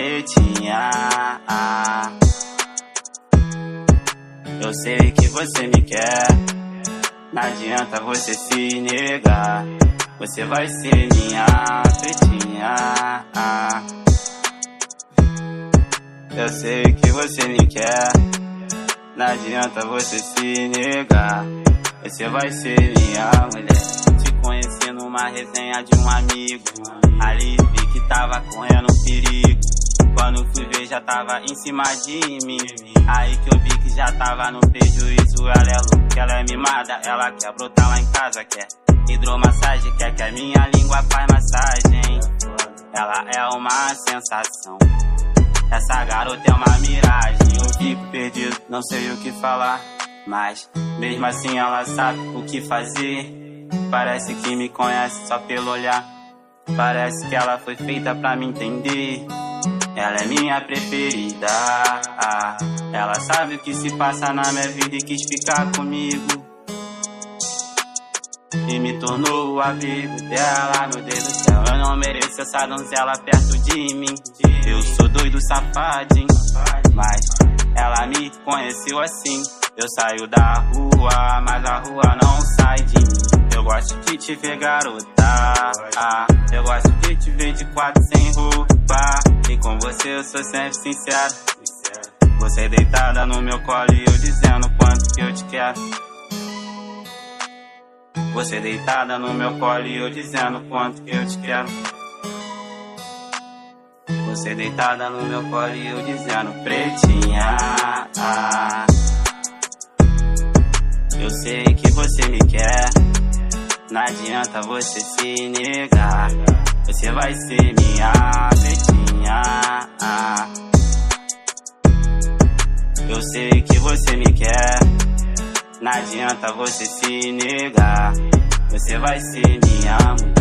pretinha. Eu sei que você me quer. Não adianta você se negar. Você vai ser minha pretinha. Eu sei que você me quer. Não adianta você se negar. Você vai ser minha mulher. Te conheci numa resenha de um amigo. Ali vi que tava correndo perigo. Quando fui ver já tava em cima de mim. Aí que eu vi que já tava no prejuízo. Ela é louca, ela é mimada. Ela quer brotar lá em casa, quer hidromassagem. Quer que a minha língua faz massagem. Ela é uma sensação. Essa garota é uma miragem. Eu fico perdido, não sei o que falar. Mas mesmo assim ela sabe o que fazer. Parece que me conhece só pelo olhar. Parece que ela foi feita pra me entender. Ela é minha preferida. Ela sabe o que se passa na minha vida e quis ficar comigo. E me tornou o amigo dela, meu Deus do céu. Eu não mereço essa donzela perto de mim. Eu sou doido safadinho, mas ela me conheceu assim. Eu saio da rua, mas a rua não sai de mim. Eu gosto de te ver, garota. Eu gosto de te ver de quatro sem roupa. E com você eu sou sempre sincero. Você deitada no meu colo e eu dizendo quanto que eu te quero. Você deitada no meu colo e eu dizendo quanto que eu te quero. Você deitada no meu colo e eu dizendo pretinha. Eu sei que você me quer. Não adianta você se negar. Você vai ser minha pretinha. Eu sei que você me quer. Não adianta você se negar. Você vai ser minha mulher.